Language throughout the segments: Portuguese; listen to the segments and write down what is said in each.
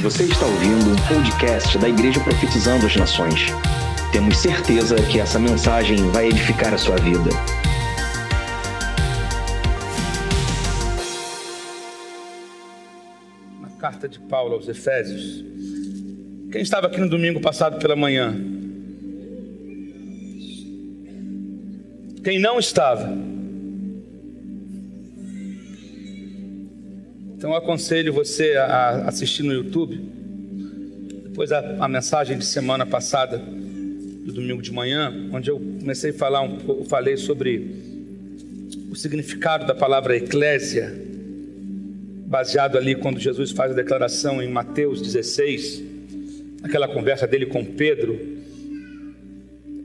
Você está ouvindo um podcast da Igreja Profetizando as Nações. Temos certeza que essa mensagem vai edificar a sua vida. Na carta de Paulo aos Efésios. Quem estava aqui no domingo passado pela manhã? Quem não estava? Então eu aconselho você a assistir no YouTube. Depois a, a mensagem de semana passada, do domingo de manhã, onde eu comecei a falar um pouco, falei sobre o significado da palavra eclésia, baseado ali quando Jesus faz a declaração em Mateus 16, aquela conversa dele com Pedro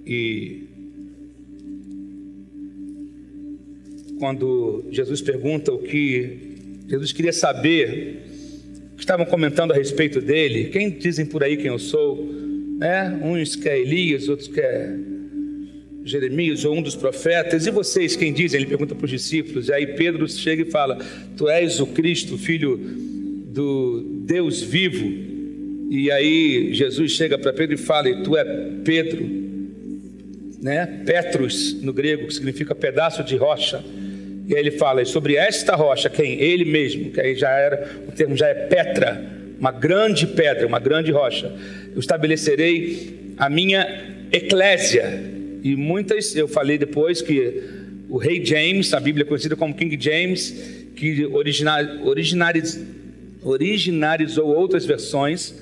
e quando Jesus pergunta o que Jesus queria saber o que estavam comentando a respeito dele. Quem dizem por aí quem eu sou? Né? Uns que é Elias, outros que é Jeremias ou um dos profetas. E vocês quem dizem? Ele pergunta para os discípulos. E aí Pedro chega e fala: Tu és o Cristo, filho do Deus vivo. E aí Jesus chega para Pedro e fala: e Tu é Pedro, né? Petrus no grego, que significa pedaço de rocha. E ele fala sobre esta rocha, quem? Ele mesmo, que aí já era, o termo já é Petra, uma grande pedra, uma grande rocha. Eu estabelecerei a minha eclésia. E muitas, eu falei depois que o rei James, a Bíblia é conhecida como King James, que originar, originariz, originarizou outras versões,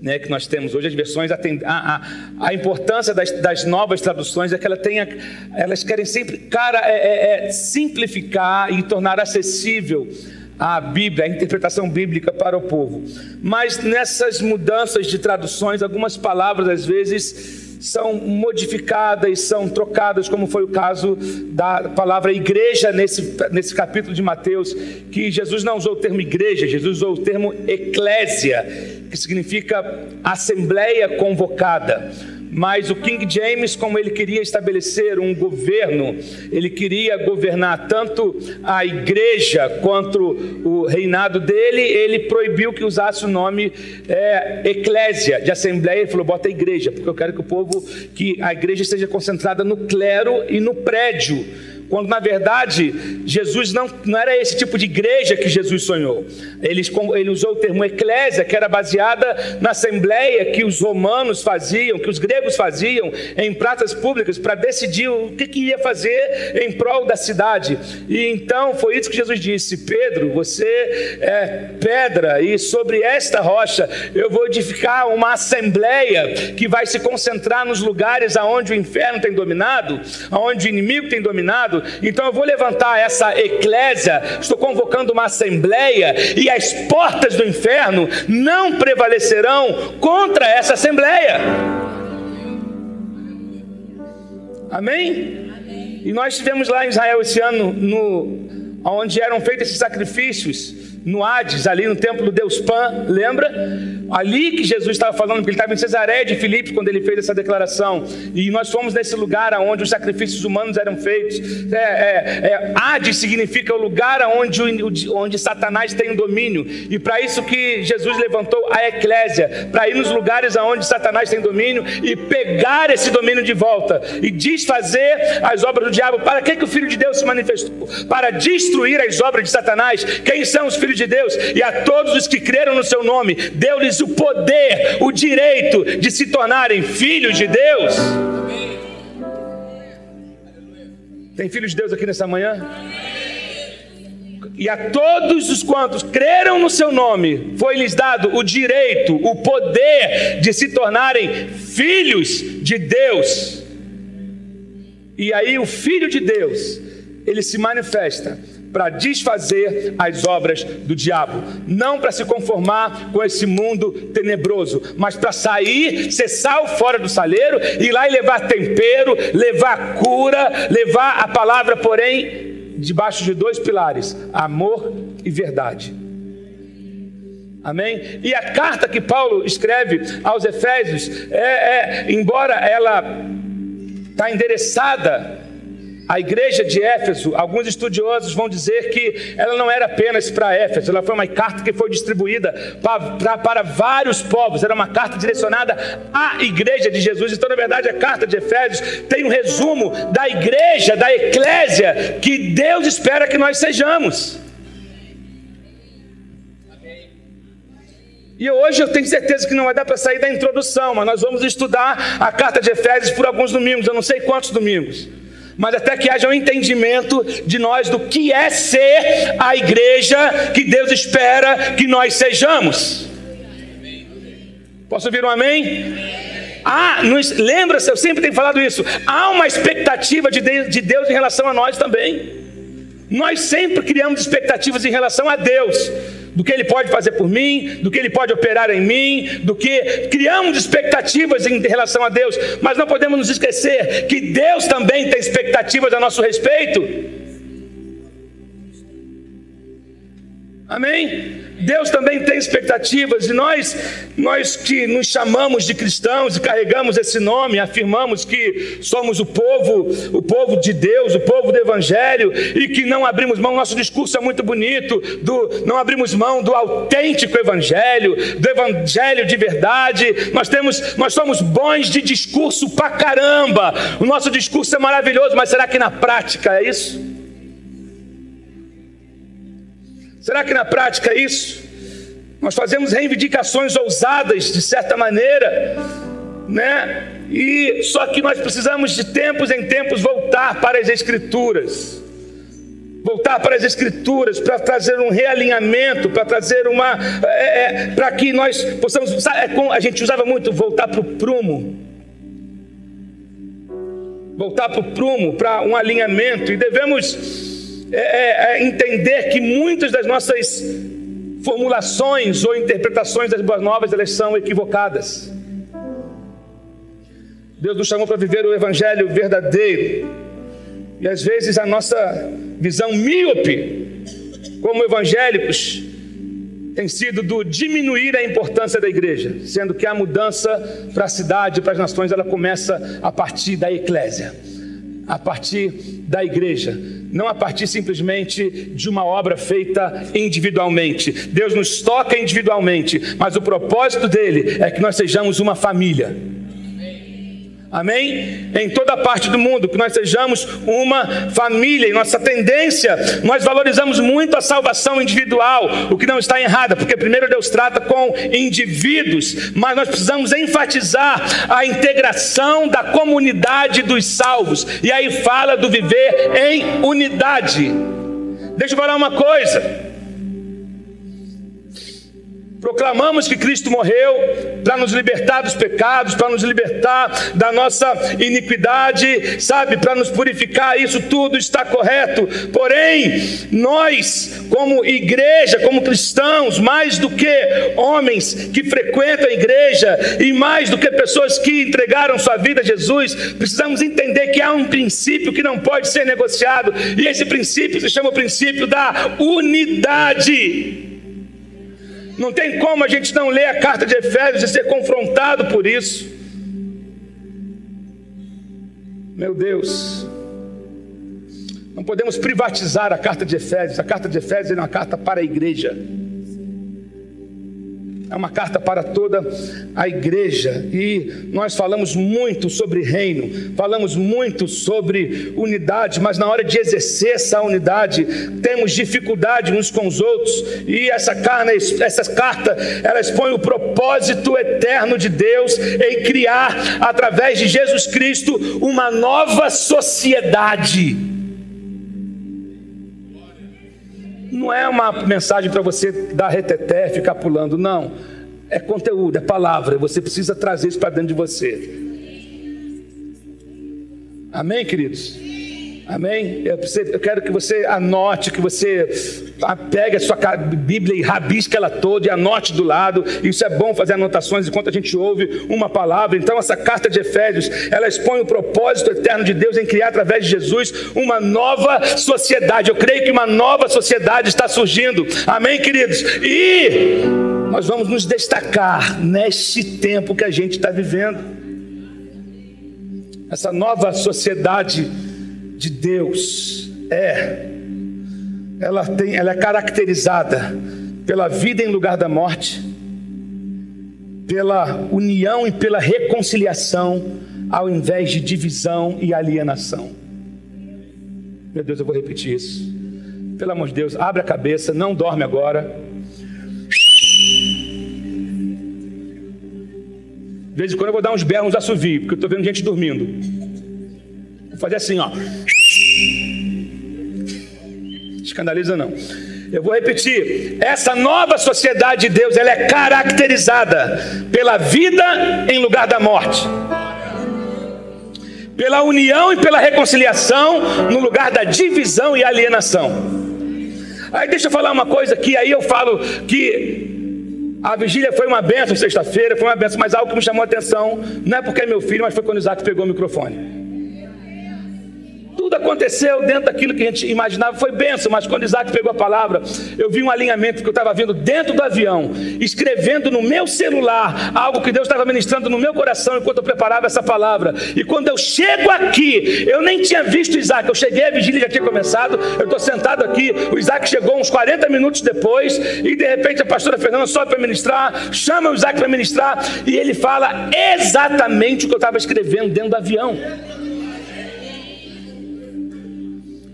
né, que nós temos hoje, as versões, a, a, a importância das, das, novas traduções é que ela tenha, elas querem sempre, cara, é, é, é simplificar e tornar acessível a Bíblia, a interpretação bíblica para o povo. Mas nessas mudanças de traduções, algumas palavras às vezes são modificadas, são trocadas, como foi o caso da palavra igreja nesse, nesse capítulo de Mateus, que Jesus não usou o termo igreja, Jesus usou o termo eclésia, que significa assembleia convocada. Mas o King James, como ele queria estabelecer um governo, ele queria governar tanto a igreja quanto o reinado dele, ele proibiu que usasse o nome é, eclésia, de assembleia, ele falou, bota igreja, porque eu quero que o povo, que a igreja esteja concentrada no clero e no prédio quando na verdade Jesus não, não era esse tipo de igreja que Jesus sonhou. Ele, ele usou o termo eclésia, que era baseada na assembleia que os romanos faziam, que os gregos faziam em praças públicas para decidir o que, que ia fazer em prol da cidade. E então foi isso que Jesus disse: Pedro, você é pedra, e sobre esta rocha eu vou edificar uma assembleia que vai se concentrar nos lugares aonde o inferno tem dominado, aonde o inimigo tem dominado então eu vou levantar essa eclésia, estou convocando uma assembleia, e as portas do inferno não prevalecerão contra essa assembleia. Amém? Amém? E nós estivemos lá em Israel esse ano, no, onde eram feitos esses sacrifícios no Hades, ali no templo do Deus Pan, lembra? Ali que Jesus estava falando, porque ele estava em Cesareia de Filipe quando ele fez essa declaração. E nós fomos nesse lugar onde os sacrifícios humanos eram feitos. É, é, é, Hades significa o lugar onde, onde Satanás tem o domínio. E para isso que Jesus levantou a eclésia, para ir nos lugares onde Satanás tem domínio e pegar esse domínio de volta e desfazer as obras do diabo. Para que, que o Filho de Deus se manifestou? Para destruir as obras de Satanás. Quem são os filhos de Deus, e a todos os que creram no seu nome, deu-lhes o poder, o direito de se tornarem filhos de Deus. Tem filhos de Deus aqui nessa manhã? E a todos os quantos creram no seu nome, foi-lhes dado o direito, o poder de se tornarem filhos de Deus. E aí o Filho de Deus, ele se manifesta para desfazer as obras do diabo, não para se conformar com esse mundo tenebroso, mas para sair, ser sal fora do saleiro, ir lá e levar tempero, levar cura, levar a palavra, porém, debaixo de dois pilares: amor e verdade. Amém? E a carta que Paulo escreve aos Efésios, é, é embora ela está endereçada A igreja de Éfeso, alguns estudiosos vão dizer que ela não era apenas para Éfeso, ela foi uma carta que foi distribuída para, para, vários povos, era uma carta direcionada à igreja de Jesus. Então, na verdade, a carta de Efésios tem um resumo da igreja, da eclésia, que Deus espera que nós sejamos. E hoje eu tenho certeza que não vai dar para sair da introdução, mas nós vamos estudar a carta de Efésios por alguns domingos, eu não sei quantos domingos mas até que haja um entendimento de nós do que é ser a igreja que Deus espera que nós sejamos. Posso ouvir um amém? Ah, lembra-se, eu sempre tenho falado isso. Há uma expectativa de Deus em relação a nós também. Nós sempre criamos expectativas em relação a Deus do que Ele pode fazer por mim, do que Ele pode operar em mim, do que criamos expectativas em relação a Deus, mas não podemos nos esquecer que Deus também tem expectativas a nosso respeito. Amém? Deus também tem expectativas e nós, nós que nos chamamos de cristãos e carregamos esse nome, afirmamos que somos o povo, o povo de Deus, o povo do Evangelho e que não abrimos mão. Nosso discurso é muito bonito, do não abrimos mão do autêntico Evangelho, do Evangelho de verdade. Nós temos, nós somos bons de discurso pra caramba. O nosso discurso é maravilhoso, mas será que na prática é isso? Será que na prática é isso? Nós fazemos reivindicações ousadas, de certa maneira, né? E só que nós precisamos de tempos em tempos voltar para as Escrituras. Voltar para as Escrituras para trazer um realinhamento, para trazer uma. É, é, para que nós possamos. É, a gente usava muito voltar para o prumo. Voltar para o prumo, para um alinhamento. E devemos é, é, é, entender que muitas das nossas formulações ou interpretações das boas novas elas são equivocadas. Deus nos chamou para viver o evangelho verdadeiro. E às vezes a nossa visão míope como evangélicos tem sido do diminuir a importância da igreja, sendo que a mudança para a cidade, para as nações, ela começa a partir da eclésia, a partir da igreja não a partir simplesmente de uma obra feita individualmente. Deus nos toca individualmente, mas o propósito dele é que nós sejamos uma família. Amém? Em toda parte do mundo, que nós sejamos uma família. E nossa tendência, nós valorizamos muito a salvação individual, o que não está errado, porque primeiro Deus trata com indivíduos, mas nós precisamos enfatizar a integração da comunidade dos salvos. E aí fala do viver em unidade. Deixa eu falar uma coisa. Proclamamos que Cristo morreu para nos libertar dos pecados, para nos libertar da nossa iniquidade, sabe, para nos purificar, isso tudo está correto. Porém, nós, como igreja, como cristãos, mais do que homens que frequentam a igreja e mais do que pessoas que entregaram sua vida a Jesus, precisamos entender que há um princípio que não pode ser negociado, e esse princípio se chama o princípio da unidade. Não tem como a gente não ler a carta de Efésios e ser confrontado por isso. Meu Deus, não podemos privatizar a carta de Efésios. A carta de Efésios é uma carta para a igreja. É uma carta para toda a igreja. E nós falamos muito sobre reino, falamos muito sobre unidade, mas na hora de exercer essa unidade temos dificuldade uns com os outros. E essa, carne, essa carta ela expõe o propósito eterno de Deus em criar através de Jesus Cristo uma nova sociedade Não é uma mensagem para você dar reteté, ficar pulando, não. É conteúdo, é palavra. Você precisa trazer isso para dentro de você. Amém, queridos? Amém? Eu, quero que você anote, que você pegue a sua Bíblia e rabisque ela toda e anote do lado. Isso é bom fazer anotações enquanto a gente ouve uma palavra. Então, essa carta de Efésios, ela expõe o propósito eterno de Deus em criar através de Jesus uma nova sociedade. Eu creio que uma nova sociedade está surgindo. Amém, queridos? E nós vamos nos destacar neste tempo que a gente está vivendo. Essa nova sociedade de Deus é ela tem ela é caracterizada pela vida em lugar da morte, pela união e pela reconciliação ao invés de divisão e alienação. Meu Deus, eu vou repetir isso. Pelo amor de Deus, abre a cabeça, não dorme agora. De vez em quando eu vou dar uns berros, uns assovios, porque eu estou vendo gente dormindo. Fazer assim, ó. Escandaliza não. Eu vou repetir. Essa nova sociedade de Deus, ela é caracterizada pela vida em lugar da morte pela união e pela reconciliação no lugar da divisão e alienação. Aí deixa eu falar uma coisa aqui, aí eu falo que a vigília foi uma benção sexta-feira, foi uma benção, mas algo que me chamou a atenção, não é porque é meu filho, mas foi quando o Isaac pegou o microfone. Tudo aconteceu dentro daquilo que a gente imaginava, foi benção, mas quando Isaac pegou a palavra, eu vi um alinhamento que eu estava vendo dentro do avião, escrevendo no meu celular algo que Deus estava ministrando no meu coração enquanto eu preparava essa palavra. E quando eu chego aqui, eu nem tinha visto Isaac, eu cheguei, a vigília já tinha começado, eu estou sentado aqui, o Isaac chegou uns 40 minutos depois, e de repente a pastora Fernanda sobe para ministrar, chama o Isaac para ministrar, e ele fala exatamente o que eu estava escrevendo dentro do avião.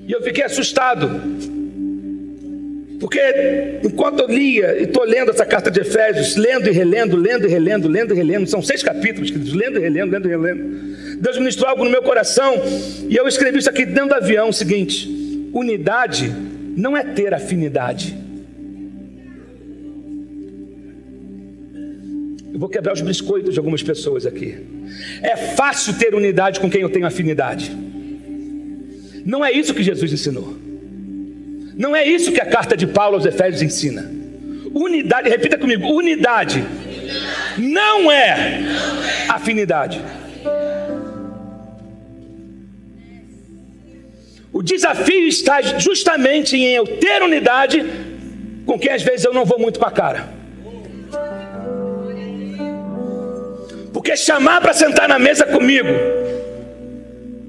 E eu fiquei assustado. Porque enquanto eu lia e estou lendo essa carta de Efésios, lendo e relendo, lendo e relendo, lendo e relendo, são seis capítulos, lendo e relendo, lendo e relendo. Deus ministrou algo no meu coração e eu escrevi isso aqui dentro do avião: o seguinte, unidade não é ter afinidade. Eu vou quebrar os biscoitos de algumas pessoas aqui. É fácil ter unidade com quem eu tenho afinidade. Não é isso que Jesus ensinou. Não é isso que a carta de Paulo aos Efésios ensina. Unidade, repita comigo: unidade não é afinidade. O desafio está justamente em eu ter unidade com quem às vezes eu não vou muito com a cara. Porque chamar para sentar na mesa comigo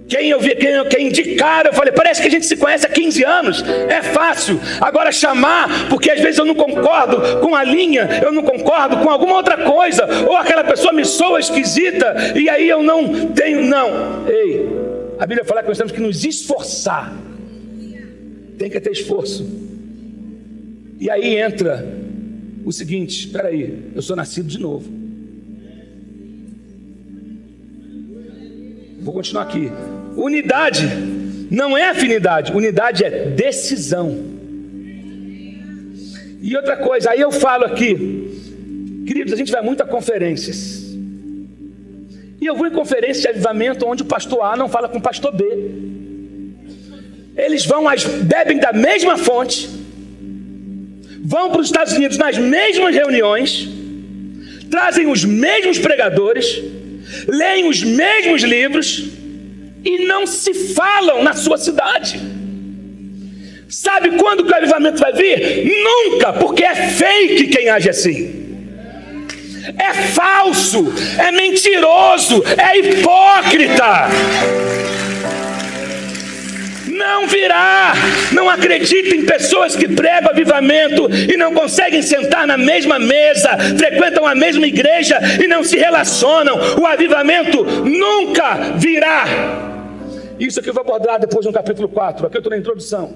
quem eu vi, quem, quem indicaram, eu falei, parece que a gente se conhece há 15 anos, é fácil. Agora chamar, porque às vezes eu não concordo com a linha, eu não concordo com alguma outra coisa, ou aquela pessoa me soa esquisita, e aí eu não tenho, não. Ei, a Bíblia fala que nós temos que nos esforçar. Tem que ter esforço. E aí entra o seguinte: espera aí, eu sou nascido de novo. Vou continuar aqui. Unidade não é afinidade, unidade é decisão. E outra coisa, aí eu falo aqui, queridos, a gente vai muito a conferências. E eu vou em conferência de avivamento onde o pastor A não fala com o pastor B. Eles vão, bebem da mesma fonte, vão para os Estados Unidos nas mesmas reuniões, trazem os mesmos pregadores, leem os mesmos livros, e não se falam na sua cidade. Sabe quando que o avivamento vai vir? Nunca, porque é fake quem age assim. É falso, é mentiroso, é hipócrita. Não virá. Não acredite em pessoas que pregam avivamento e não conseguem sentar na mesma mesa, frequentam a mesma igreja e não se relacionam. O avivamento nunca virá. Isso aqui eu vou abordar depois no capítulo 4. Aqui eu estou na introdução.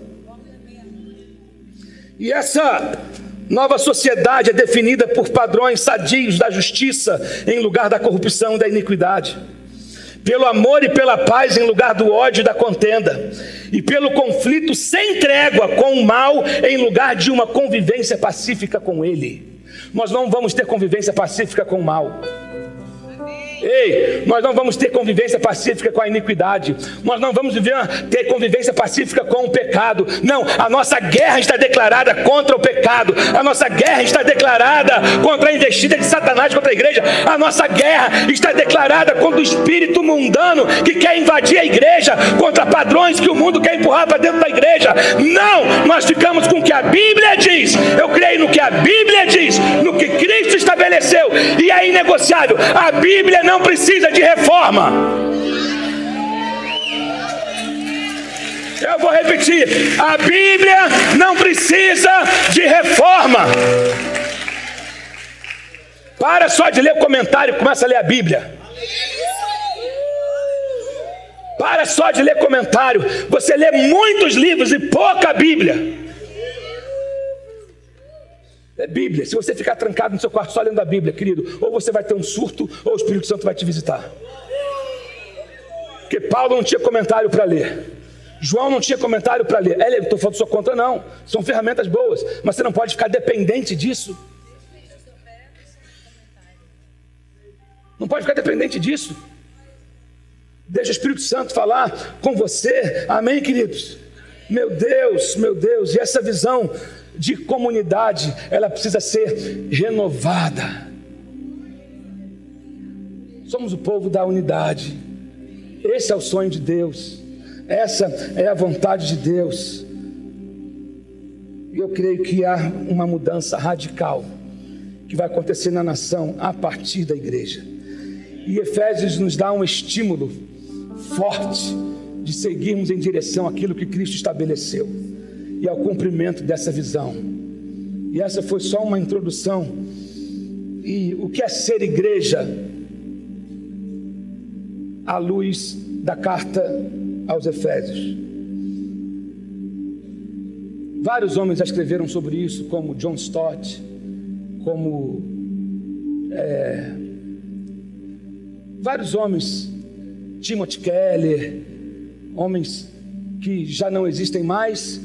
E essa nova sociedade é definida por padrões sadios da justiça em lugar da corrupção e da iniquidade. Pelo amor e pela paz em lugar do ódio e da contenda. E pelo conflito sem trégua com o mal em lugar de uma convivência pacífica com ele. Nós não vamos ter convivência pacífica com o mal. Ei, nós não vamos ter convivência pacífica com a iniquidade. Nós não vamos viver, ter convivência pacífica com o pecado. Não, a nossa guerra está declarada contra o pecado. A nossa guerra está declarada contra a investida de Satanás contra a igreja. A nossa guerra está declarada contra o espírito mundano que quer invadir a igreja, contra padrões que o mundo quer empurrar para dentro da igreja. Não, nós ficamos com o que a Bíblia diz. Eu creio no que a Bíblia diz, no que Cristo estabeleceu e é inegociável. A Bíblia não precisa de reforma. Eu vou repetir: a Bíblia não precisa de reforma. Para só de ler o comentário, começa a ler a Bíblia. Para só de ler comentário. Você lê muitos livros e pouca Bíblia. É Bíblia. Se você ficar trancado no seu quarto só lendo a Bíblia, querido, ou você vai ter um surto, ou o Espírito Santo vai te visitar. Porque Paulo não tinha comentário para ler. João não tinha comentário para ler. Estou falando sua conta, não. São ferramentas boas. Mas você não pode ficar dependente disso. Não pode ficar dependente disso. Deixa o Espírito Santo falar com você. Amém, queridos? Meu Deus, meu Deus. E essa visão de comunidade, ela precisa ser renovada. Somos o povo da unidade. Esse é o sonho de Deus. Essa é a vontade de Deus. E eu creio que há uma mudança radical que vai acontecer na nação a partir da igreja. E Efésios nos dá um estímulo forte de seguirmos em direção àquilo que Cristo estabeleceu e ao cumprimento dessa visão. E essa foi só uma introdução. E o que é ser igreja? À luz da carta aos Efésios. Vários homens já escreveram sobre isso, como John Stott, como é, vários homens, Timothy Keller, homens que já não existem mais,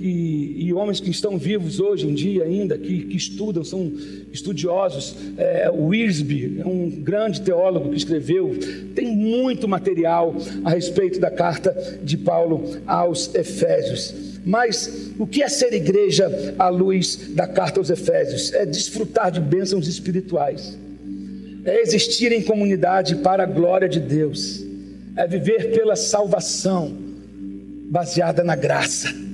e, e, homens que estão vivos hoje em dia ainda, que, que estudam, são estudiosos. É, o Wiersbe é um grande teólogo que escreveu, tem muito material a respeito da carta de Paulo aos Efésios. Mas o que é ser igreja à luz da carta aos Efésios? É desfrutar de bênçãos espirituais, é existir em comunidade para a glória de Deus, é viver pela salvação baseada na graça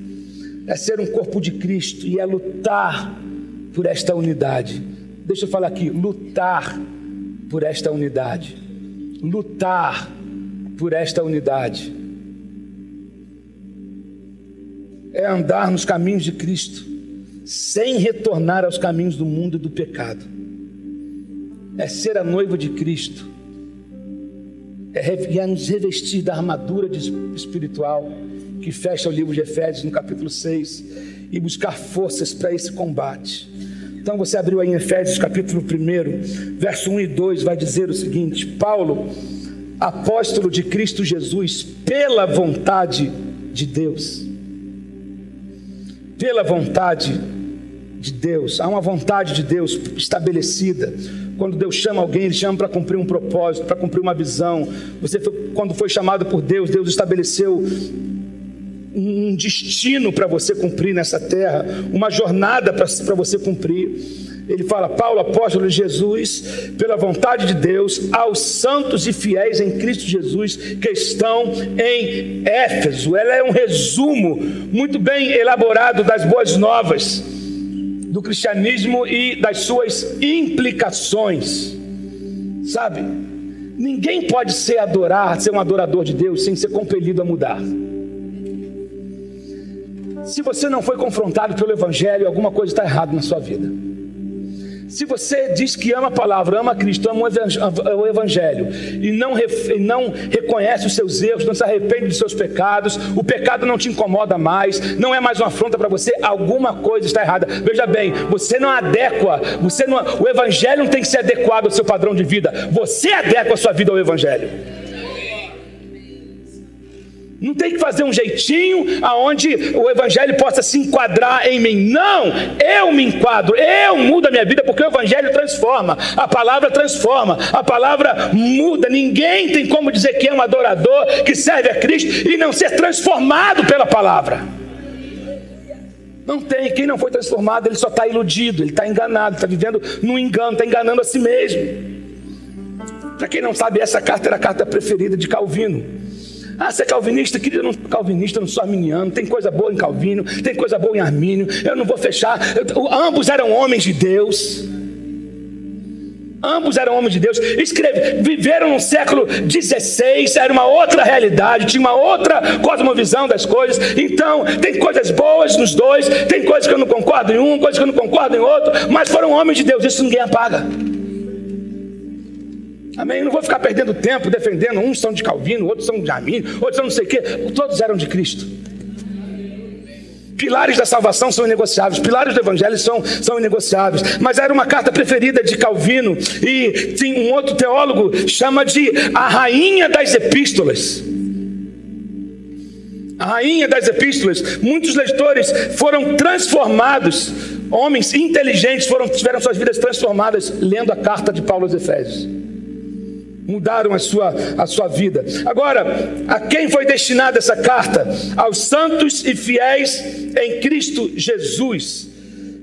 é ser um corpo de Cristo e é lutar por esta unidade. Deixa eu falar aqui: lutar por esta unidade. Lutar por esta unidade. É andar nos caminhos de Cristo, sem retornar aos caminhos do mundo e do pecado. É ser a noiva de Cristo. É nos revestir da armadura espiritual que fecha o livro de Efésios no capítulo 6 e buscar forças para esse combate. Então você abriu aí em Efésios capítulo 1, verso 1 e 2, vai dizer o seguinte: Paulo, apóstolo de Cristo Jesus, pela vontade de Deus. Pela vontade de Deus, há uma vontade de Deus estabelecida. Quando Deus chama alguém, Ele chama para cumprir um propósito, para cumprir uma visão. Você, foi, quando foi chamado por Deus, Deus estabeleceu um destino para você cumprir nessa terra, uma jornada para você cumprir. Ele fala, Paulo, apóstolo de Jesus, pela vontade de Deus, aos santos e fiéis em Cristo Jesus que estão em Éfeso. Ela é um resumo muito bem elaborado das boas novas do cristianismo e das suas implicações. Sabe? Ninguém pode ser adorar, ser um adorador de Deus sem ser compelido a mudar. Se você não foi confrontado pelo Evangelho, alguma coisa está errada na sua vida. Se você diz que ama a palavra, ama Cristo, ama o Evangelho e não, não reconhece os seus erros, não se arrepende dos seus pecados, o pecado não te incomoda mais, não é mais uma afronta para você, alguma coisa está errada. Veja bem, você não adequa, você não, o Evangelho não tem que ser adequado ao seu padrão de vida, você adequa a sua vida ao Evangelho. Não tem que fazer um jeitinho aonde o evangelho possa se enquadrar em mim. Não, eu me enquadro, eu mudo a minha vida porque o evangelho transforma, a palavra transforma, a palavra muda. Ninguém tem como dizer que é um adorador que serve a Cristo e não ser transformado pela palavra. Não tem, quem não foi transformado, ele só está iludido, ele está enganado, está vivendo no engano, está enganando a si mesmo. Para quem não sabe, essa carta era a carta preferida de Calvino. Ah, você é calvinista? Querido, eu não sou calvinista, eu não sou arminiano. Tem coisa boa em Calvino, tem coisa boa em Armínio. Eu não vou fechar. Eu, ambos eram homens de Deus. Ambos eram homens de Deus, escreve, viveram no século XVI, era uma outra realidade, tinha uma outra cosmovisão das coisas. Então, tem coisas boas nos dois, tem coisas que eu não concordo em um, coisas que eu não concordo em outro, mas foram homens de Deus, isso ninguém apaga. Amém? Eu não vou ficar perdendo tempo defendendo, uns são de Calvino, outros são de Arminio, outros são não sei o quê, todos eram de Cristo. Pilares da salvação são inegociáveis, pilares do evangelho são, são inegociáveis. Mas era uma carta preferida de Calvino, e tem um outro teólogo chama de a rainha das epístolas. A rainha das epístolas. Muitos leitores foram transformados, homens inteligentes foram, tiveram suas vidas transformadas lendo a carta de Paulo aos Efésios mudaram a sua, a sua vida. Agora, a quem foi destinada essa carta? Aos santos e fiéis em Cristo Jesus.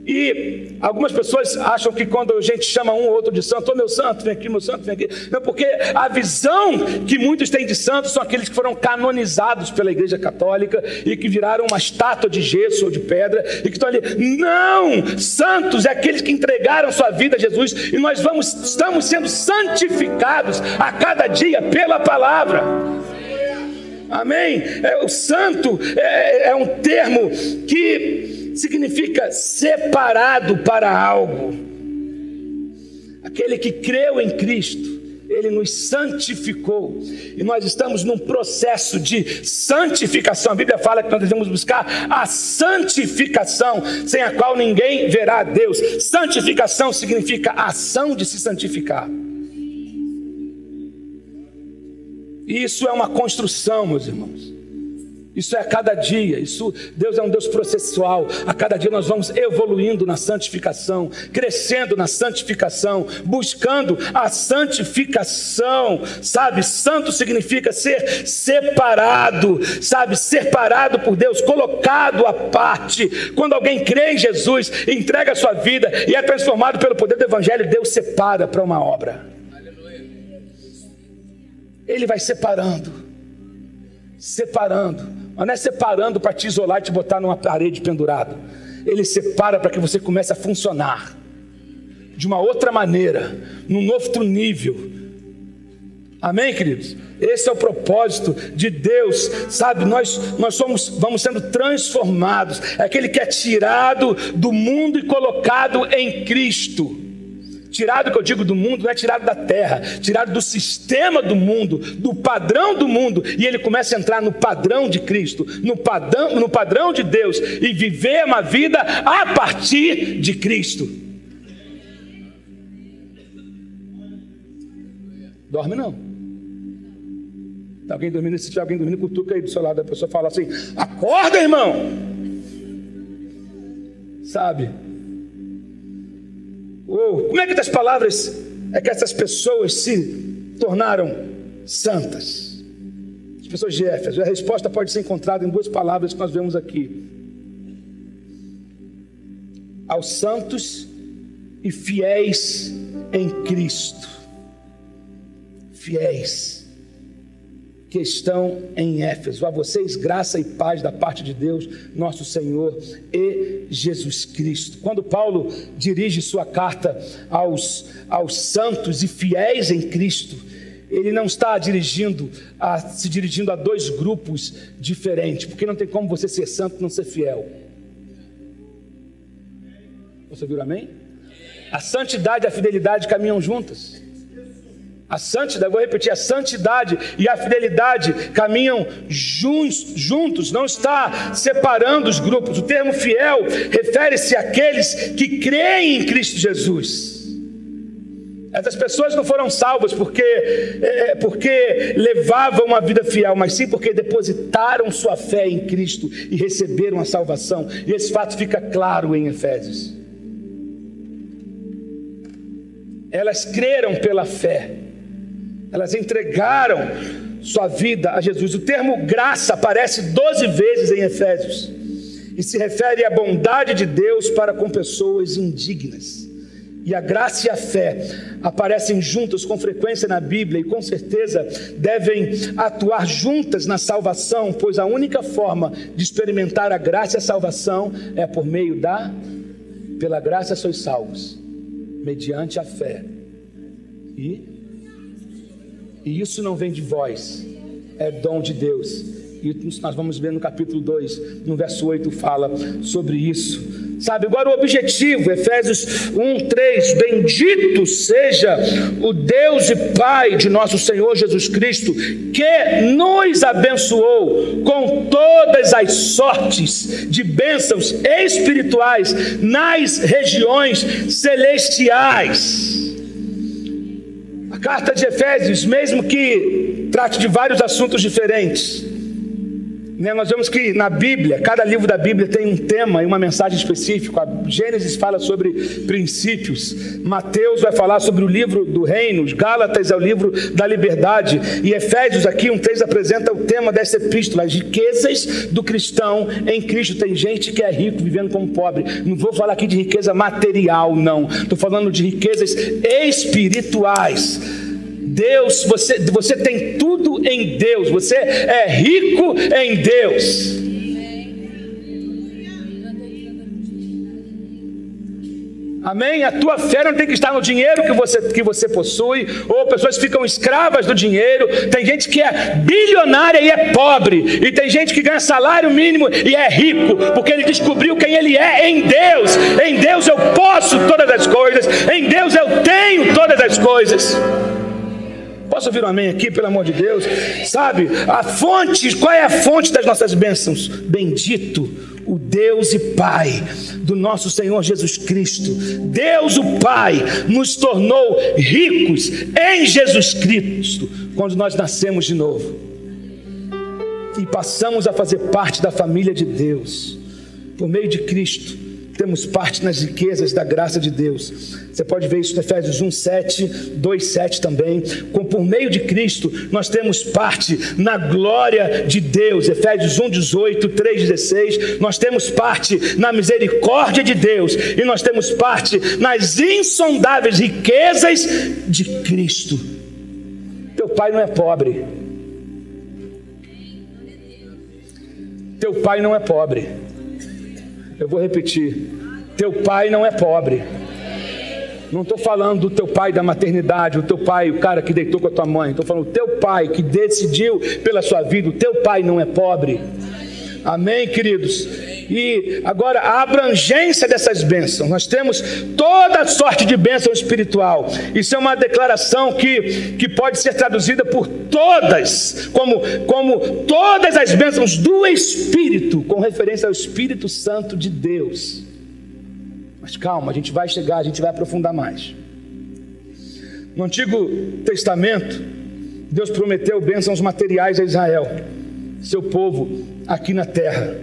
E algumas pessoas acham que quando a gente chama um ou outro de santo, ô oh, meu santo, vem aqui, meu santo, vem aqui. Não, porque a visão que muitos têm de santos são aqueles que foram canonizados pela Igreja Católica e que viraram uma estátua de gesso ou de pedra e que estão ali. Não! Santos é aqueles que entregaram sua vida a Jesus e nós vamos, estamos sendo santificados a cada dia pela palavra. Amém? É, o santo é, é um termo que significa separado para algo. Aquele que creu em Cristo, ele nos santificou. E nós estamos num processo de santificação. A Bíblia fala que nós devemos buscar a santificação, sem a qual ninguém verá a Deus. Santificação significa ação de se santificar. Isso é uma construção, meus irmãos. Isso é a cada dia. Isso Deus é um Deus processual. A cada dia nós vamos evoluindo na santificação, crescendo na santificação, buscando a santificação. Sabe, santo significa ser separado, sabe, separado por Deus, colocado à parte. Quando alguém crê em Jesus, entrega a sua vida e é transformado pelo poder do evangelho, Deus separa para uma obra. Ele vai separando, separando não é separando para te isolar e te botar numa parede pendurado. Ele separa para que você comece a funcionar de uma outra maneira, num outro nível. Amém, queridos? Esse é o propósito de Deus, sabe? Nós, nós somos, vamos sendo transformados. É aquele que é tirado do mundo e colocado em Cristo. Tirado que eu digo do mundo, não é tirado da terra, tirado do sistema do mundo, do padrão do mundo, e ele começa a entrar no padrão de Cristo, no padrão, no padrão de Deus, e viver uma vida a partir de Cristo. Dorme não. Está alguém dormindo? Se tiver alguém dormindo, cutuca aí do seu lado, a pessoa fala assim: acorda, irmão! Sabe? Ou como é que das palavras é que essas pessoas se tornaram santas? As pessoas de Éfeso. A resposta pode ser encontrada em duas palavras que nós vemos aqui: aos santos e fiéis em Cristo. Fiéis que estão em Éfeso. A vocês, graça e paz da parte de Deus, nosso Senhor e Jesus Cristo. Quando Paulo dirige sua carta aos, aos santos e fiéis em Cristo, ele não está dirigindo a, se dirigindo a dois grupos diferentes, porque não tem como você ser santo e não ser fiel. Você viu amém? A santidade e a fidelidade caminham juntas. A santidade, vou repetir, a santidade e a fidelidade caminham juntos, não está separando os grupos. O termo fiel refere-se àqueles que creem em Cristo Jesus. Essas pessoas não foram salvas porque, é, é, porque levavam uma vida fiel, mas sim porque depositaram sua fé em Cristo e receberam a salvação. E esse fato fica claro em Efésios. Elas creram pela fé elas entregaram sua vida a Jesus. O termo graça aparece 12 vezes em Efésios e se refere à bondade de Deus para com pessoas indignas. E a graça e a fé aparecem juntas com frequência na Bíblia e com certeza devem atuar juntas na salvação, pois a única forma de experimentar a graça e a salvação é por meio da pela graça sois salvos, mediante a fé E, e isso não vem de vós, é dom de Deus. E nós vamos ver no capítulo 2, no verso 8, fala sobre isso. Sabe, agora o objetivo, Efésios 1, 3: Bendito seja o Deus e Pai de nosso Senhor Jesus Cristo, que nos abençoou com todas as sortes de bênçãos espirituais nas regiões celestiais. Carta de Efésios, mesmo que trate de vários assuntos diferentes, né, nós vemos que na Bíblia, cada livro da Bíblia tem um tema e uma mensagem específica. A Gênesis fala sobre princípios, Mateus vai falar sobre o livro do reino, Gálatas é o livro da liberdade, e Efésios, aqui, um 3 apresenta o tema dessa epístola, as riquezas do cristão em Cristo. Tem gente que é rico vivendo como pobre. Não vou falar aqui de riqueza material, não. Estou falando de riquezas espirituais Deus, você, você tem tudo em Deus, você é rico em Deus. Amém? A tua fé não tem que estar no dinheiro que você, que você possui, ou pessoas ficam escravas do dinheiro. Tem gente que é bilionária e é pobre, e tem gente que ganha salário mínimo e é rico, porque ele descobriu quem ele é em Deus. Em Deus eu posso todas as coisas, em Deus eu tenho todas as coisas. Posso ouvir um amém aqui, pelo amor de Deus? Sabe, a fonte, qual é a fonte das nossas bênçãos? Bendito o Deus e Pai do nosso Senhor Jesus Cristo. Deus, o Pai, nos tornou ricos em Jesus Cristo quando nós nascemos de novo e passamos a fazer parte da família de Deus por meio de Cristo temos parte nas riquezas da graça de Deus. Você pode ver isso em Efésios 1, 7, 2, 7 também. Com, por meio de Cristo, nós temos parte na glória de Deus. Efésios 1, 18, 3, 16. Nós temos parte na misericórdia de Deus. E nós temos parte nas insondáveis riquezas de Cristo. Teu pai não é pobre. Teu pai não é pobre. Eu vou repetir: teu pai não é pobre. Não estou falando do teu pai da maternidade, o teu pai, o cara que deitou com a tua mãe. Estou falando do teu pai que decidiu pela sua vida. O teu pai não é pobre. Amém, queridos? E agora a abrangência dessas bênçãos. Nós temos toda sorte de bênção espiritual. Isso é uma declaração que, que pode ser traduzida por todas, como, como todas as bênçãos do Espírito, com referência ao Espírito Santo de Deus. Mas calma, a gente vai chegar, a gente vai aprofundar mais. No Antigo Testamento, Deus prometeu bênçãos materiais a Israel, seu povo aqui na terra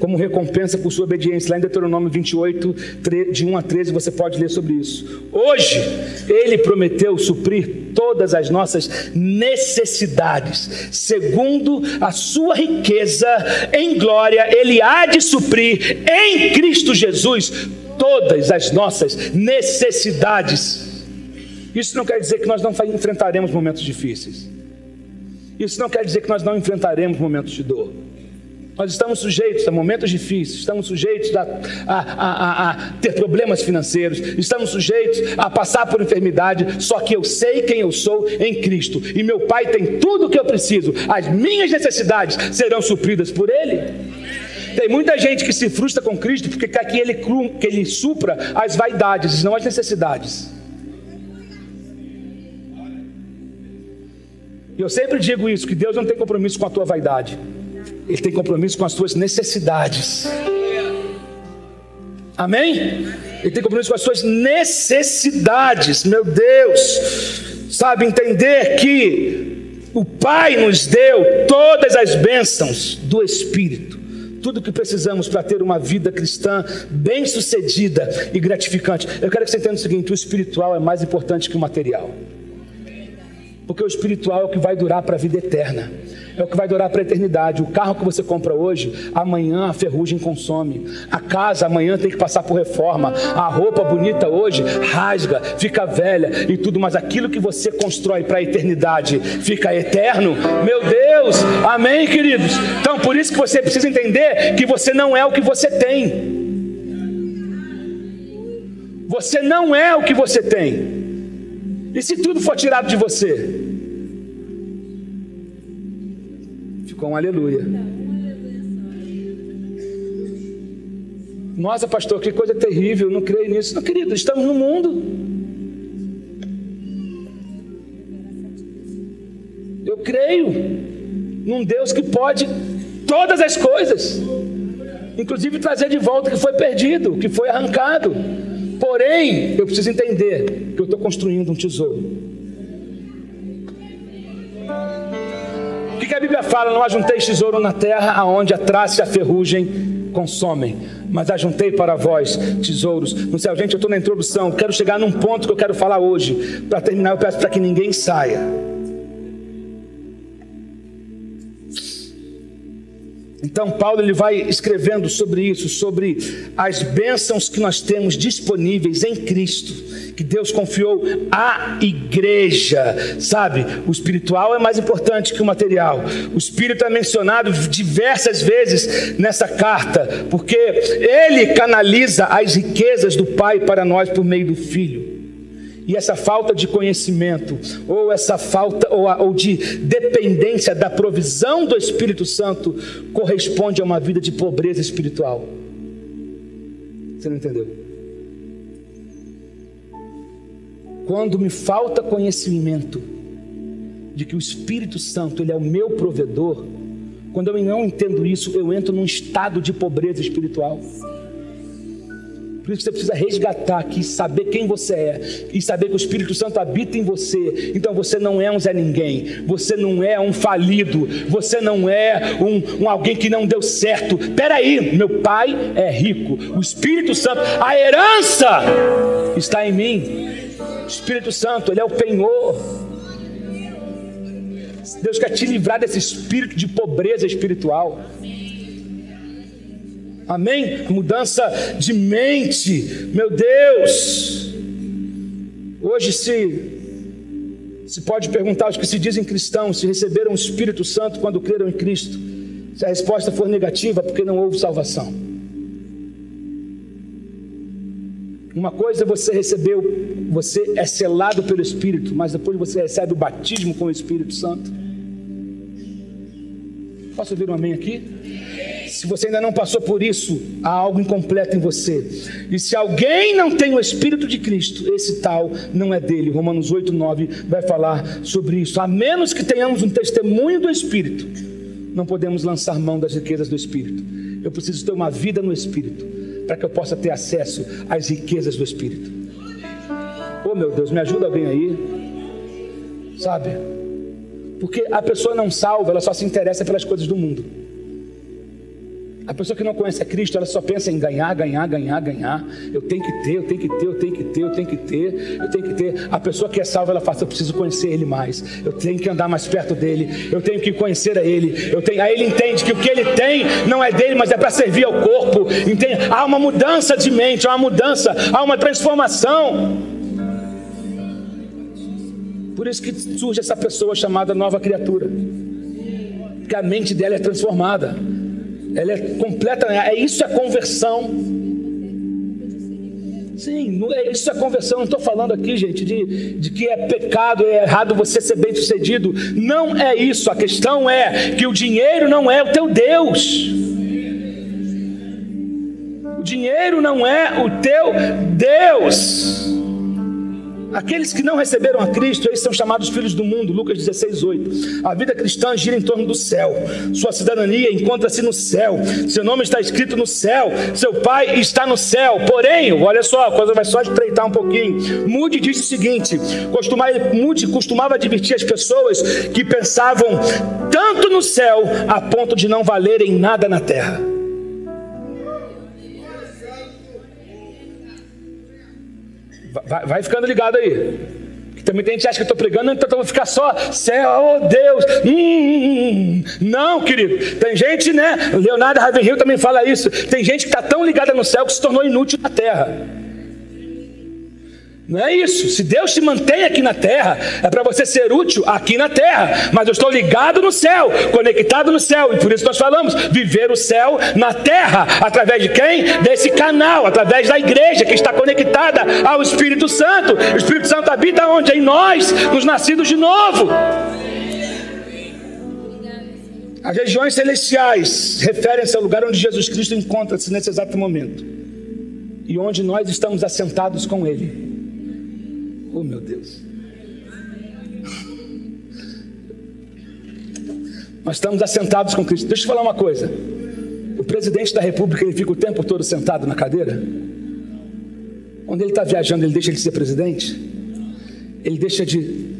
como recompensa por sua obediência. Lá em Deuteronômio 28, de 1 a 13, você pode ler sobre isso. Hoje, Ele prometeu suprir todas as nossas necessidades, segundo a sua riqueza em glória, Ele há de suprir em Cristo Jesus todas as nossas necessidades. Isso não quer dizer que nós não enfrentaremos momentos difíceis. Isso não quer dizer que nós não enfrentaremos momentos de dor. Nós estamos sujeitos a momentos difíceis, estamos sujeitos a, a, a, a, ter problemas financeiros, estamos sujeitos a passar por enfermidade. Só que eu sei quem eu sou em Cristo, e meu Pai tem tudo o que eu preciso, as minhas necessidades serão supridas por Ele. Tem muita gente que se frustra com Cristo porque quer que Ele, que ele supra as vaidades, não as necessidades. E eu sempre digo isso: que Deus não tem compromisso com a tua vaidade. Ele tem compromisso com as suas necessidades. Amém? Ele tem compromisso com as suas necessidades, meu Deus. Sabe, entender que o Pai nos deu todas as bênçãos do Espírito. Tudo que precisamos para ter uma vida cristã bem sucedida e gratificante. Eu quero que você entenda o seguinte: o espiritual é mais importante que o material. Porque o espiritual é o que vai durar para a vida eterna é o que vai durar para a eternidade. O carro que você compra hoje, amanhã a ferrugem consome. A casa amanhã tem que passar por reforma. A roupa bonita hoje rasga, fica velha e tudo, mas aquilo que você constrói para a eternidade fica eterno. Meu Deus, amém, queridos? Então por isso que você precisa entender que você não é o que você tem. Você não é o que você tem. E se tudo for tirado de você? Um aleluia. Nossa, pastor, que coisa terrível, não creio nisso. Não, querido, estamos no mundo. Eu creio num Deus que pode todas as coisas, inclusive trazer de volta o que foi perdido, o que foi arrancado. Porém, eu preciso entender que eu estou construindo um tesouro. A Bíblia fala? Não ajunteis tesouro na terra, aonde a traça e a ferrugem consomem, mas ajuntei para vós tesouros no céu. Gente, eu estou na introdução, quero chegar num ponto que eu quero falar hoje. Para terminar, eu peço para que ninguém saia. Então Paulo ele vai escrevendo sobre isso, sobre as bênçãos que nós temos disponíveis em Cristo, que Deus confiou à igreja, sabe? O espiritual é mais importante que o material. O espírito é mencionado diversas vezes nessa carta, porque ele canaliza as riquezas do Pai para nós por meio do Filho. E essa falta de conhecimento, ou essa falta ou, ou de dependência da provisão do Espírito Santo, corresponde a uma vida de pobreza espiritual. Você não entendeu? Quando me falta conhecimento de que o Espírito Santo ele é o meu provedor, quando eu não entendo isso, eu entro num estado de pobreza espiritual. Por isso você precisa resgatar aqui, saber quem você é e saber que o Espírito Santo habita em você. Então você não é um Zé Ninguém, você não é um falido, você não é um, um alguém que não deu certo. Peraí, meu pai é rico, o Espírito Santo, a herança está em mim. O Espírito Santo, ele é o penhor. Deus quer te livrar desse espírito de pobreza espiritual. Amém? Mudança de mente. Meu Deus. Hoje se se pode perguntar aos que se dizem cristãos se receberam o Espírito Santo quando creram em Cristo. Se a resposta for negativa, porque não houve salvação. Uma coisa você recebeu, você é selado pelo Espírito, mas depois você recebe o batismo com o Espírito Santo. Posso ouvir um amém aqui? Se você ainda não passou por isso, há algo incompleto em você. E se alguém não tem o Espírito de Cristo, esse tal não é dele. Romanos 8, 9 vai falar sobre isso. A menos que tenhamos um testemunho do Espírito, não podemos lançar mão das riquezas do Espírito. Eu preciso ter uma vida no Espírito, para que eu possa ter acesso às riquezas do Espírito. Oh meu Deus, me ajuda alguém aí. Sabe? Porque a pessoa não salva, ela só se interessa pelas coisas do mundo. A pessoa que não conhece a Cristo, ela só pensa em ganhar, ganhar, ganhar, ganhar. Eu tenho que ter, eu tenho que ter, eu tenho que ter, eu tenho que ter, eu tenho que ter. A pessoa que é salva, ela fala: eu preciso conhecer Ele mais. Eu tenho que andar mais perto dele. Eu tenho que conhecer a Ele. Eu tenho. Aí ele entende que o que ele tem não é dele, mas é para servir ao corpo. Entende? Há uma mudança de mente, há uma mudança, há uma transformação. Por isso que surge essa pessoa chamada nova criatura. Porque a mente dela é transformada. Ela é completa, é isso é conversão. Sim, é, isso é conversão. Não estou falando aqui, gente, de, de que é pecado, é errado você ser bem sucedido. Não é isso. A questão é que o dinheiro não é o teu Deus. O dinheiro não é o teu Deus. Aqueles que não receberam a Cristo, eles são chamados filhos do mundo, Lucas 16, 8. A vida cristã gira em torno do céu. Sua cidadania encontra-se no céu. Seu nome está escrito no céu. Seu pai está no céu. Porém, olha só, a coisa vai só estreitar um pouquinho. Mude disse o seguinte: costumava, Mude costumava advertir as pessoas que pensavam tanto no céu a ponto de não valerem nada na terra. Vai, vai ficando ligado aí. Também tem gente que acha que eu estou pregando, então eu vou ficar só céu, oh Deus. Hum, não, querido. Tem gente, né? Leonardo Ravenhill também fala isso. Tem gente que está tão ligada no céu que se tornou inútil na terra. Não é isso. Se Deus te mantém aqui na terra, é para você ser útil aqui na terra. Mas eu estou ligado no céu, conectado no céu. E por isso nós falamos: viver o céu na terra. Através de quem? Desse canal, através da igreja que está conectada ao Espírito Santo. O Espírito Santo habita onde? Em nós, nos nascidos de novo. As regiões celestiais referem-se ao lugar onde Jesus Cristo encontra-se nesse exato momento e onde nós estamos assentados com Ele. Oh, meu Deus. Nós estamos assentados com Cristo. Deixa eu te falar uma coisa. O presidente da República ele fica o tempo todo sentado na cadeira. Quando ele está viajando, ele deixa de ser presidente. Ele deixa de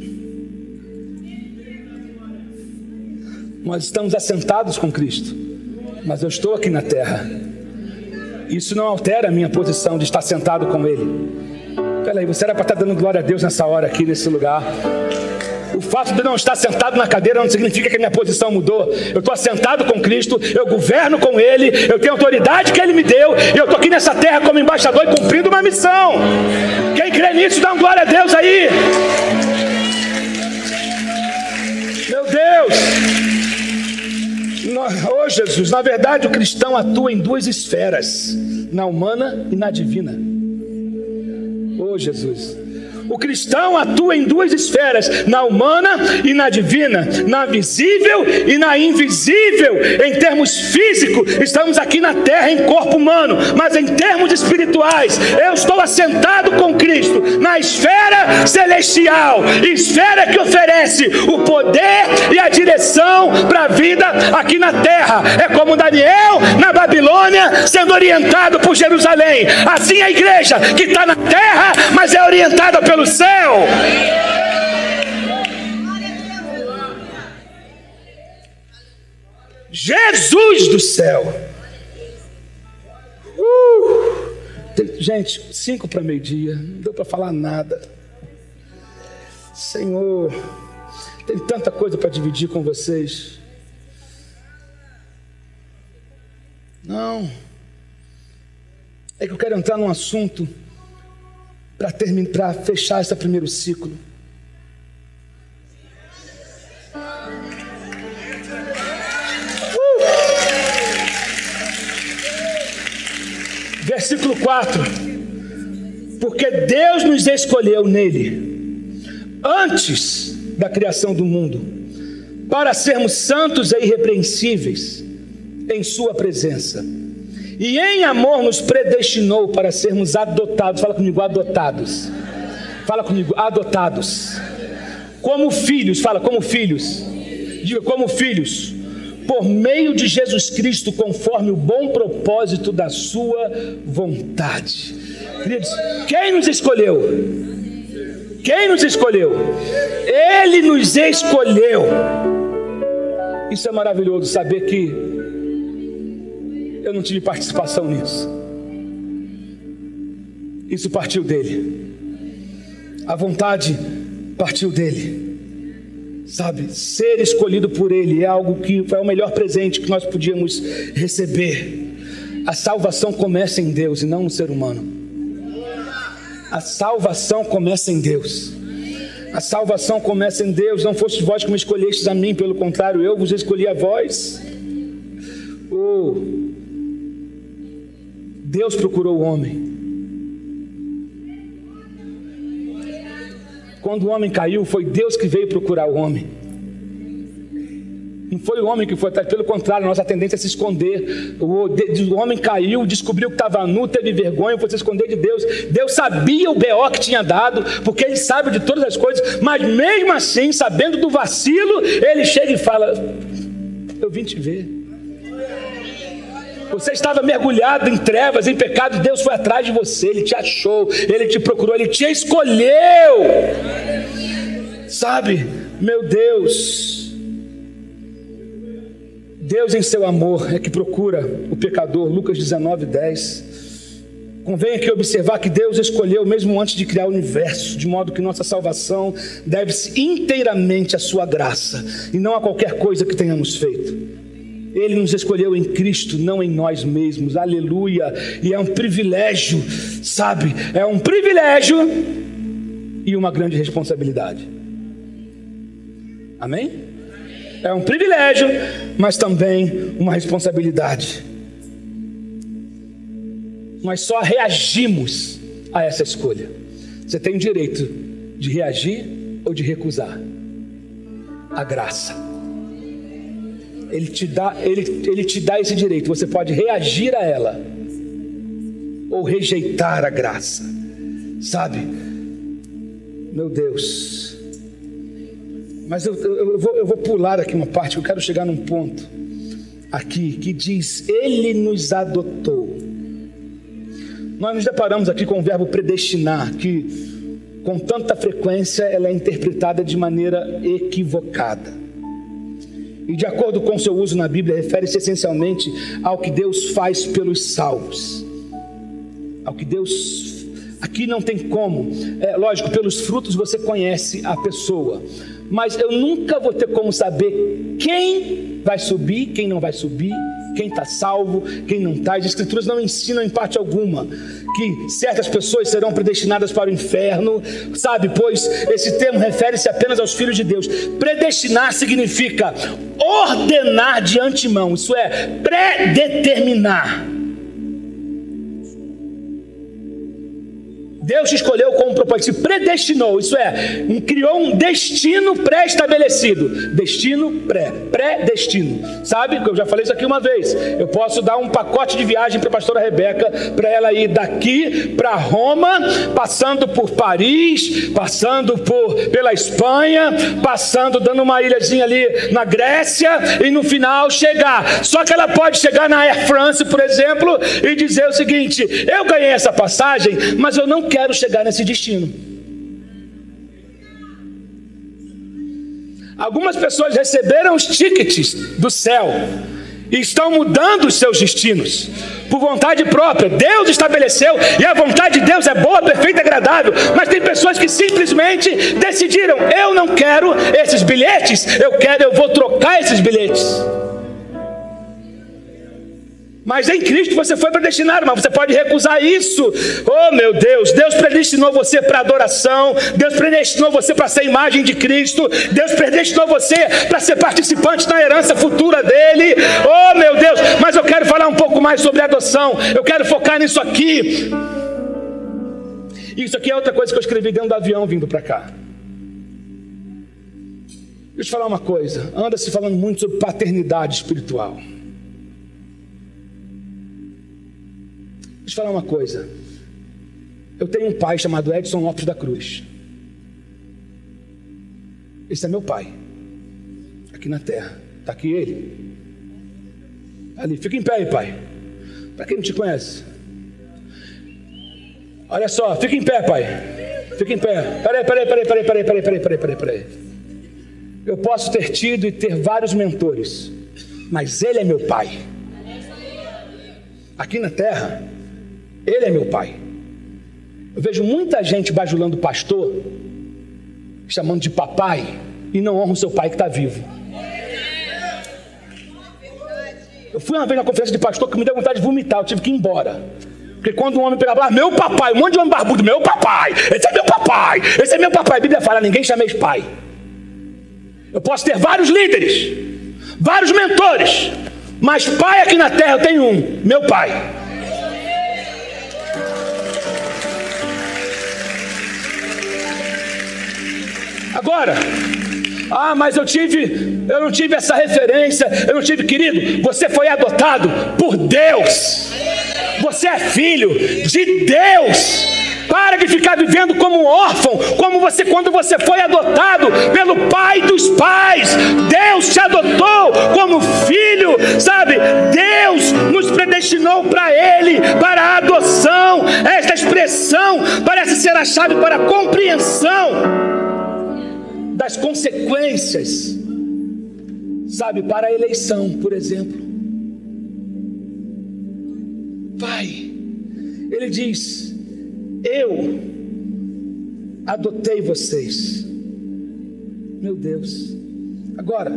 Nós estamos assentados com Cristo, mas eu estou aqui na terra. Isso não altera a minha posição de estar sentado com Ele. Peraí, você era para estar dando glória a Deus nessa hora aqui, nesse lugar. O fato de não estar sentado na cadeira não significa que a minha posição mudou. Eu estou assentado com Cristo, eu governo com Ele, eu tenho a autoridade que Ele me deu, e eu estou aqui nessa terra como embaixador e cumprindo uma missão. Quem crê nisso, dá glória a Deus aí. Meu Deus! oh Jesus, na verdade o cristão atua em duas esferas, na humana e na divina. Oh Jesus. O cristão atua em duas esferas, na humana e na divina, na visível e na invisível. Em termos físicos, estamos aqui na terra em corpo humano, mas em termos espirituais, eu estou assentado com Cristo na esfera celestial, esfera que oferece o poder e a direção para a vida aqui na terra. É como Daniel na Babilônia sendo orientado por Jerusalém. Assim a igreja que está na terra, mas é orientada pelo céu. Jesus do céu. Uh! Gente, cinco para meio-dia, não deu para falar nada. Senhor, tem tanta coisa para dividir com vocês. Não. É que eu quero entrar num assunto para terminar, para fechar esse primeiro ciclo. Uh! Versículo 4: Porque Deus nos escolheu nele, antes da criação do mundo, para sermos santos e irrepreensíveis em Sua presença e em amor nos predestinou para sermos adotados. Fala comigo, adotados. Fala comigo, adotados. Como filhos, fala como filhos. Diga como filhos. Por meio de Jesus Cristo, conforme o bom propósito da Sua vontade. Queridos, quem nos escolheu? Quem nos escolheu? Ele nos escolheu. Isso é maravilhoso saber que eu não tive participação nisso. Isso partiu dele. A vontade partiu dele. Sabe, ser escolhido por ele é algo que é o melhor presente que nós podíamos receber. A salvação começa em Deus e não no ser humano. A salvação começa em Deus. A salvação começa em Deus. Não foste vós que me escolhestes a mim, pelo contrário, eu vos escolhi a vós. Oh, Deus procurou o homem. Quando o homem caiu, foi Deus que veio procurar o homem. Não foi o homem que foi atrás, pelo contrário, nossa tendência é se esconder. O, o homem caiu, descobriu que estava nu, teve vergonha, foi se esconder de Deus. Deus sabia o BO que tinha dado, porque Ele sabe de todas as coisas, mas mesmo assim, sabendo do vacilo, Ele chega e fala: Eu vim te ver. Você estava mergulhado em trevas, em pecado, Deus foi atrás de você, Ele te achou, Ele te procurou, Ele te escolheu. Sabe, meu Deus, Deus em seu amor é que procura o pecador, Lucas 19, 10. Convém aqui observar que Deus escolheu mesmo antes de criar o universo, de modo que nossa salvação deve-se inteiramente à sua graça e não a qualquer coisa que tenhamos feito. Ele nos escolheu em Cristo, não em nós mesmos. Aleluia! E é um privilégio, sabe? É um privilégio e uma grande responsabilidade. Amém? É um privilégio, mas também uma responsabilidade. Nós só reagimos a essa escolha. Você tem o direito de reagir ou de recusar a graça. Ele te dá, ele, ele te dá esse direito. Você pode reagir a ela ou rejeitar a graça. Sabe? Meu Deus. Mas eu, eu, eu, vou, eu vou pular aqui uma parte, eu quero chegar num ponto aqui que diz: Ele nos adotou. Nós nos deparamos aqui com o verbo predestinar, que com tanta frequência ela é interpretada de maneira equivocada. E de acordo com seu uso na Bíblia, refere-se essencialmente ao que Deus faz pelos salvos. Ao que Deus. Aqui não tem como. É lógico, pelos frutos você conhece a pessoa. Mas eu nunca vou ter como saber quem vai subir, quem não vai subir, quem está salvo, quem não está. As Escrituras não ensinam em parte alguma que certas pessoas serão predestinadas para o inferno, sabe? Pois esse termo refere-se apenas aos filhos de Deus. Predestinar significa ordenar de antemão, isso é, predeterminar. Deus escolheu como propósito, predestinou, isso é, criou um destino pré-estabelecido. Destino pré, pré-destino. Sabe? Eu já falei isso aqui uma vez. Eu posso dar um pacote de viagem para a pastora Rebeca, para ela ir daqui para Roma, passando por Paris, passando por pela Espanha, passando dando uma ilhazinha ali na Grécia e no final chegar. Só que ela pode chegar na Air France, por exemplo, e dizer o seguinte: eu ganhei essa passagem, mas eu não quero quero chegar nesse destino. Algumas pessoas receberam os tickets do céu e estão mudando os seus destinos por vontade própria. Deus estabeleceu e a vontade de Deus é boa, perfeita agradável. Mas tem pessoas que simplesmente decidiram: eu não quero esses bilhetes, eu quero, eu vou trocar esses bilhetes. Mas em Cristo você foi predestinado, mas você pode recusar isso. Oh meu Deus, Deus predestinou você para adoração, Deus predestinou você para ser imagem de Cristo, Deus predestinou você para ser participante na herança futura dele. Oh meu Deus, mas eu quero falar um pouco mais sobre adoção, eu quero focar nisso aqui. Isso aqui é outra coisa que eu escrevi dentro do avião vindo para cá. Deixa eu te falar uma coisa, anda se falando muito sobre paternidade espiritual. Deixa eu falar uma coisa. Eu tenho um pai chamado Edson Lopes da Cruz. Esse é meu pai. Aqui na terra. Está aqui ele. Ali. Fica em pé aí, pai. Para quem não te conhece. Olha só, fica em pé, pai. Fica em pé. Peraí, peraí, peraí, peraí, peraí, peraí, peraí, peraí, peraí, peraí. Eu posso ter tido e ter vários mentores, mas ele é meu pai. Aqui na terra, ele é meu pai. Eu vejo muita gente bajulando o pastor, chamando de papai, e não honra o seu pai que está vivo. Eu fui uma vez na conferência de pastor que me deu vontade de vomitar, eu tive que ir embora. Porque quando um homem pegava, meu papai, um monte de homem barbudo, meu papai, esse é meu papai, esse é meu papai. A Bíblia fala, ninguém chama pai. Eu posso ter vários líderes, vários mentores, mas pai aqui na terra eu tenho um, meu pai. Agora, ah, mas eu tive, eu não tive essa referência, eu não tive, querido, você foi adotado por Deus. Você é filho de Deus. Para de ficar vivendo como um órfão, como você quando você foi adotado pelo pai dos pais. Deus te adotou como filho, sabe? Deus nos predestinou para ele, para a adoção. Esta expressão parece ser a chave para a compreensão das consequências, sabe, para a eleição, por exemplo. Pai, ele diz: Eu adotei vocês. Meu Deus. Agora,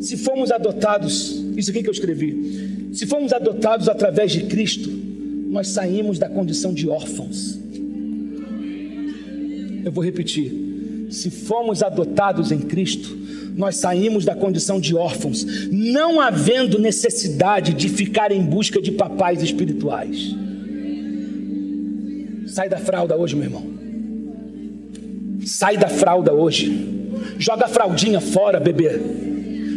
se fomos adotados, isso aqui que eu escrevi, se fomos adotados através de Cristo, nós saímos da condição de órfãos. Eu vou repetir. Se fomos adotados em Cristo, nós saímos da condição de órfãos, não havendo necessidade de ficar em busca de papais espirituais. Sai da fralda hoje, meu irmão. Sai da fralda hoje. Joga a fraldinha fora, bebê.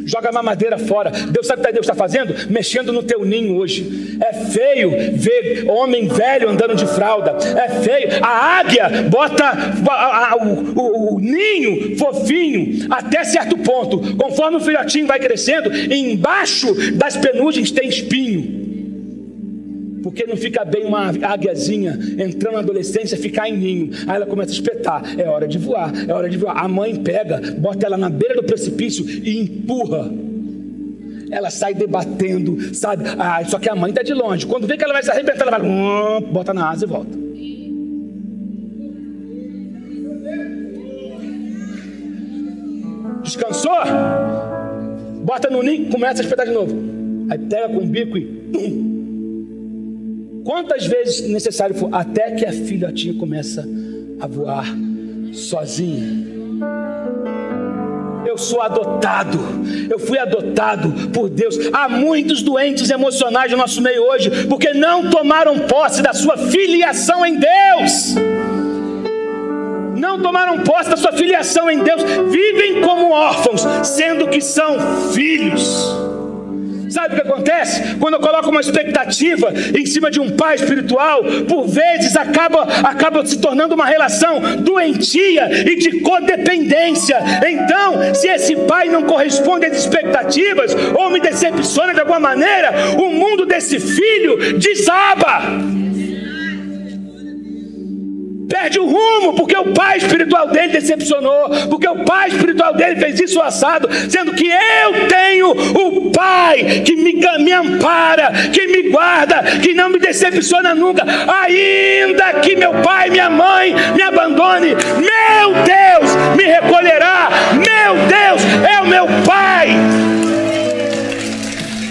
Joga a mamadeira fora. Deus sabe o que Deus está fazendo? Mexendo no teu ninho hoje. É feio ver homem velho andando de fralda. É feio. A águia bota a, a, o, o, o, ninho fofinho até certo ponto. Conforme o filhotinho vai crescendo, embaixo das penugens tem espinho. Porque não fica bem uma águiazinha entrando na adolescência, ficar em ninho. Aí ela começa a espetar. É hora de voar, é hora de voar. A mãe pega, bota ela na beira do precipício e empurra. Ela sai debatendo, sabe? Ah, só que a mãe está de longe. Quando vê que ela vai se arrebentar, ela vai, hum, bota na asa e volta. Descansou? Bota no ninho, começa a espetar de novo. Aí pega com o bico e pum, quantas vezes necessário for, até que a filhotinha começa a voar sozinha. Eu sou adotado, eu fui adotado por Deus. Há muitos doentes emocionais no nosso meio hoje, porque não tomaram posse da sua filiação em Deus. Não tomaram posse da sua filiação em Deus, vivem como órfãos, sendo que são filhos. Sabe o que acontece? Quando eu coloco uma expectativa em cima de um pai espiritual, por vezes acaba, acaba se tornando uma relação doentia e de codependência. Então, se esse pai não corresponde às expectativas ou me decepciona de alguma maneira, o mundo desse filho desaba perde o rumo, porque o pai espiritual dele decepcionou, porque o pai espiritual dele fez isso assado, sendo que eu tenho o pai que me, me ampara, que me guarda, que não me decepciona nunca, ainda que meu pai, minha mãe me abandone, meu Deus me recolherá, meu Deus é o meu pai.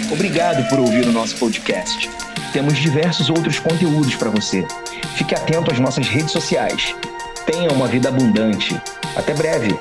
Obrigado por ouvir o nosso podcast. Temos diversos outros conteúdos para você. Fique atento às nossas redes sociais. Tenha uma vida abundante. Até breve!